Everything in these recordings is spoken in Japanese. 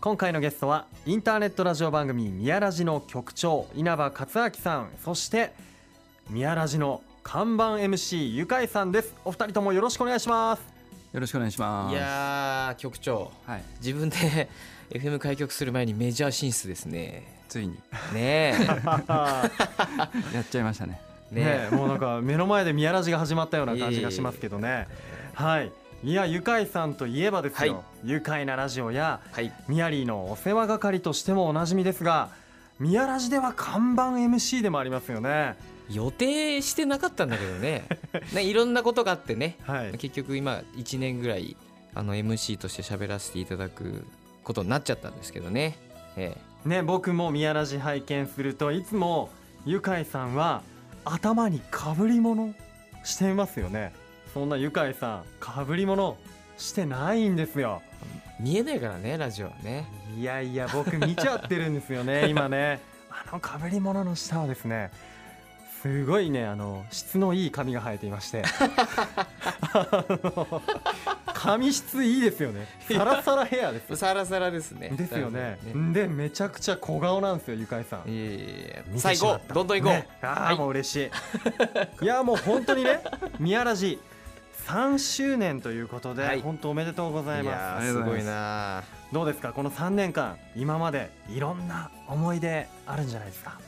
今回のゲストはインターネットラジオ番組「ミヤラジ」の局長稲葉勝明さんそしてミヤラジの看板 MC ゆかいさんです。お二人ともよろしくお願いします。よろしくお願いします。いやー局長。はい。自分で FM 開局する前にメジャー進出ですね。ついに。ね やっちゃいましたね。え。ねねえもうなんか目の前でミヤラジが始まったような感じがしますけどね。はいいやゆかいさんといえばですよ、はい。愉快なラジオやはい。ミヤリーのお世話係としてもおなじみですがミヤラジでは看板 MC でもありますよね。予定してなかったんだけどね。ねいろんなことがあってね。はい。結局今1年ぐらいあの MC として喋らせていただくことになっちゃったんですけどね。えね僕もミヤラジ拝見するといつもゆかいさんは頭にかぶり物してますよねそんなゆかいさんかぶり物してないんですよ。え見えないからねラジオはね。いやいや僕見ちゃってるんですよね 今ね。あのかぶり物の下はですねすごいねあの質のいい髪が生えていまして。髪質いいですよね。サラサラヘアですサラサラですね。ですよね。サラサラでめちゃくちゃ小顔なんですよゆかいさん。いやいや最後しまった。どんどん行こう、ね。ああ、はい。もう嬉しい。いやもう本当にね宮ラジ3周年ということで、はい。本当おめでとうございいまやーす。ごいなすどうですか？この3年間今までいろんな思い出あるんじゃないですか？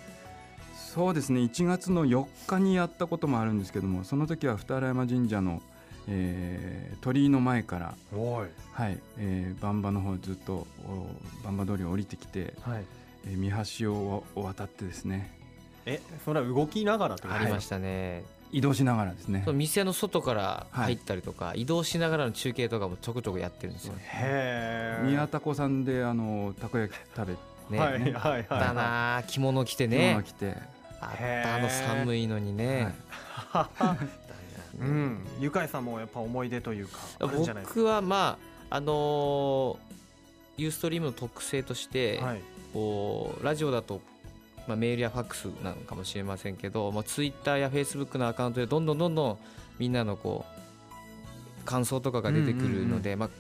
そうですね。1月の4日にやったこともあるんですけどもその時は二荒山神社の、えー鳥居の前からはい、えー、番場の方ずっとお番場通りを降りてきて、はい。えー、三橋を渡ってですね。えそれは動きながらってことありましたね、移動しながらですね。その店の外から入ったりとか、移動しながらの中継とかもちょこちょこやってるんですよ。ねへえ宮田子さんであのたこ焼き食べてね。はいはいはい。だはいなあ着物着て着物ねが来て、あったあの寒いのにね、うん。ゆかいさんもやっぱ思い出というか僕はまああのーユーストリームの特性として、かはい。こうラジオだと、まあ、メールやファックスなのかもしれませんけど、まあ、ツイッターやフェイスブックのアカウントでどんどんどんどんみんなのこう感想とかが出てくるので、まあ、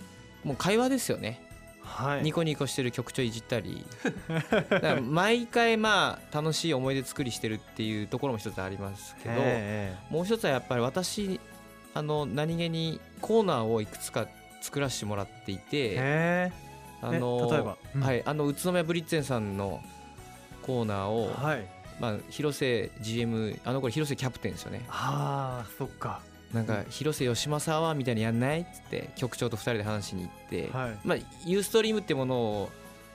もう会話ですよね、はい。ニコニコしてる曲調いじったり。だから毎回まあ楽しい思い出作りしてるっていうところも一つありますけどへもう一つはやっぱり私あの何気にコーナーをいくつか作らせてもらっていえ。てあのえ例えば？うん。はい、あの宇都宮ブリッツェンさんのコーナーを、はい。まあ、広瀬 GM あの頃広瀬キャプテンですよね。ああそっか。なんか広瀬義正はみたいにやんないっつって局長と2人で話しに行って、はい。まあ、ユーストリームってものを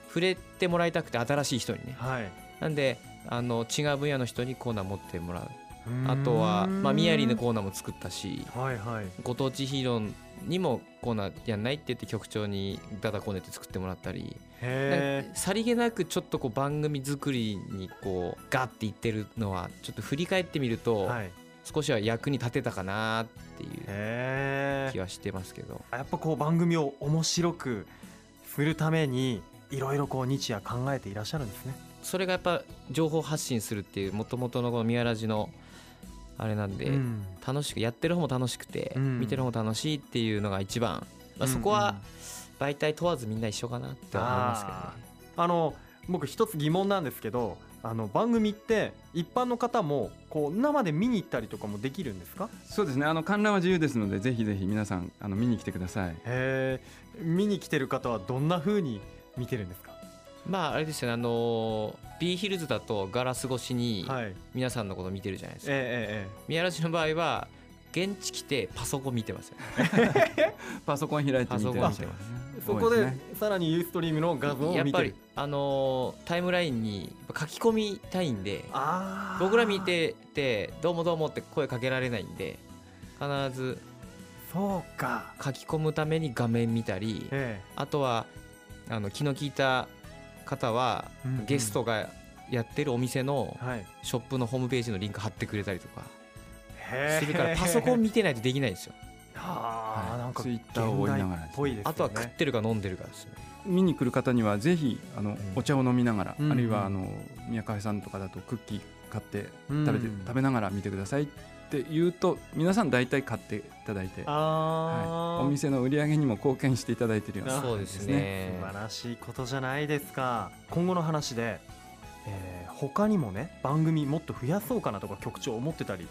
触れてもらいたくて新しい人にね。はい。なんであの違う分野の人にコーナー持ってもらうあとは、まあ、ミヤリーのコーナーも作ったしはいはい。ご当地ヒーローにもコーナーやんないって言って局長にダダこねて作ってもらったりさりげなくちょっとこう番組作りにこうガッていってるのはちょっと振り返ってみるえとはい。少しは役に立てたかなっていう気はしてますけど。やっぱこう番組を面白くするためにいろいろこう日夜考えていらっしゃるんですね。それがやっぱ情報発信するっていうもともとのこの宮ラジのあれなんでうん。楽しくやってる方も楽しくてうん。見てる方も楽しいっていうのが一番。まあそこは媒体問わずみんな一緒かなって思いますけどね。あの僕一つ疑問なんですけどあの番組って一般の方もこう生で見に行ったりとかもできるんですか？そうですね。あの観覧は自由ですのでぜひぜひ皆さんあの見に来てください。へえ見に来てる方はどんな風に見てるんですか？まああれですよねあの B ヒルズだとガラス越しにはい。皆さんのこと見てるじゃないですか。ええ宮ラジの場合は現地来てパソコン見てますよ。パソコン開いて見てますええそこでさらにユーストリームの画像をやっぱり見てるあのータイムラインに書き込みたいんで僕ら見てて「どうもどうも」って声かけられないんで必ずそうか。書き込むために画面見たりえ。あとはあの気の利いた方はゲストがやってるお店のショップのホームページのリンク貼ってくれたりとかするからパソコン見てないとできないんですよ。はあなんかツイッターを追いながらね。あとは食ってるか飲んでるかですね。見に来る方にはぜひあの、ん。お茶を飲みながら、うんあるいはあの宮川さんとかだとクッキー買って食べて、うん。食べながら見てくださいっって言うと皆さん大体買っていただいて、はい、お店の売り上げにも貢献していただいているようなそうですね。素晴らしいことじゃないですか。今後の話で、えー他にもね番組もっと増やそうかなとか局長思ってたり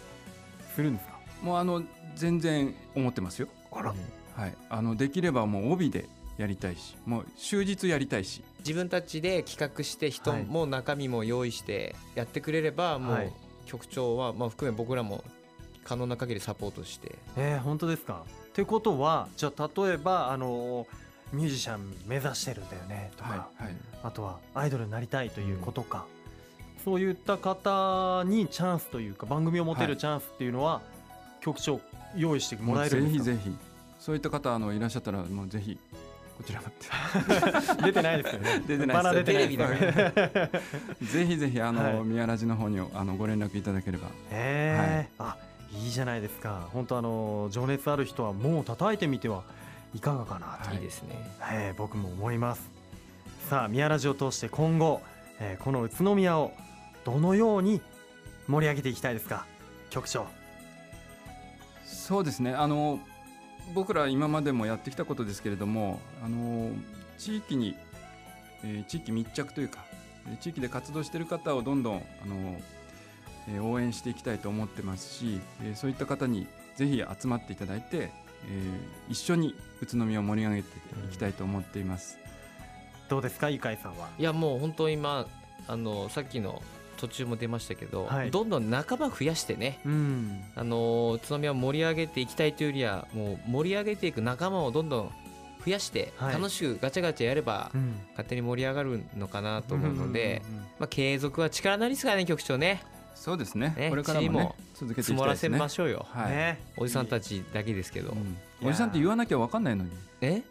するんですか？もうあの全然思ってますよ、あら。はい、あのできればもう帯でやりたいしもう終日やりたいし。自分たちで企画して人も中身も用意してやってくれればもうはい。局長はまあ含め僕らも可能な限りサポートして。えー、本当ですか？ってことはじゃあ例えばあのミュージシャン目指してるんだよねとか、はいはい。あとはアイドルになりたいということか、そういった方にチャンスというか番組を持てるチャンスっていうのは、局長用意してもらえるんですか？ぜひぜひ。そういった方あのいらっしゃったらもうぜひこちらまで。出てないですよね。出てないテレビだからぜひぜひあの、はい。宮ラジの方にあのご連絡いただければ。へえ、あいいじゃないですか。本当あの情熱ある人はもう叩いてみてはいかがかなと、はいいいですね。えー僕も思います。さあ宮ラジを通して今後、えーこの宇都宮をどのように盛り上げていきたいですか？局長。そうですね。あの僕ら今までもやってきたことですけれどもあの地域に、えー地域密着というかえー地域で活動している方をどんどんあの、えー応援していきたいと思ってますし、えーそういった方にぜひ集まっていただいて、えー一緒に宇都宮を盛り上げていきたいと思っています。どうですかゆかいさんは？いやもう本当今あのさっきの途中も出ましたけど、はい。どんどん仲間増やしてね。うん。あの宇都宮を盛り上げていきたいというよりはもう盛り上げていく仲間をどんどん増やして、はい。楽しくガチャガチャやればうん。勝手に盛り上がるのかなと思うので、まあ、継続は力なりですからね局長ねそうですね。ねこれからも,、ね続けていき積もらせたいですね。ましょうよ、はい。ね。おじさんたちだけですけど、うん。おじさんって言わなきゃ分かんないのに。え？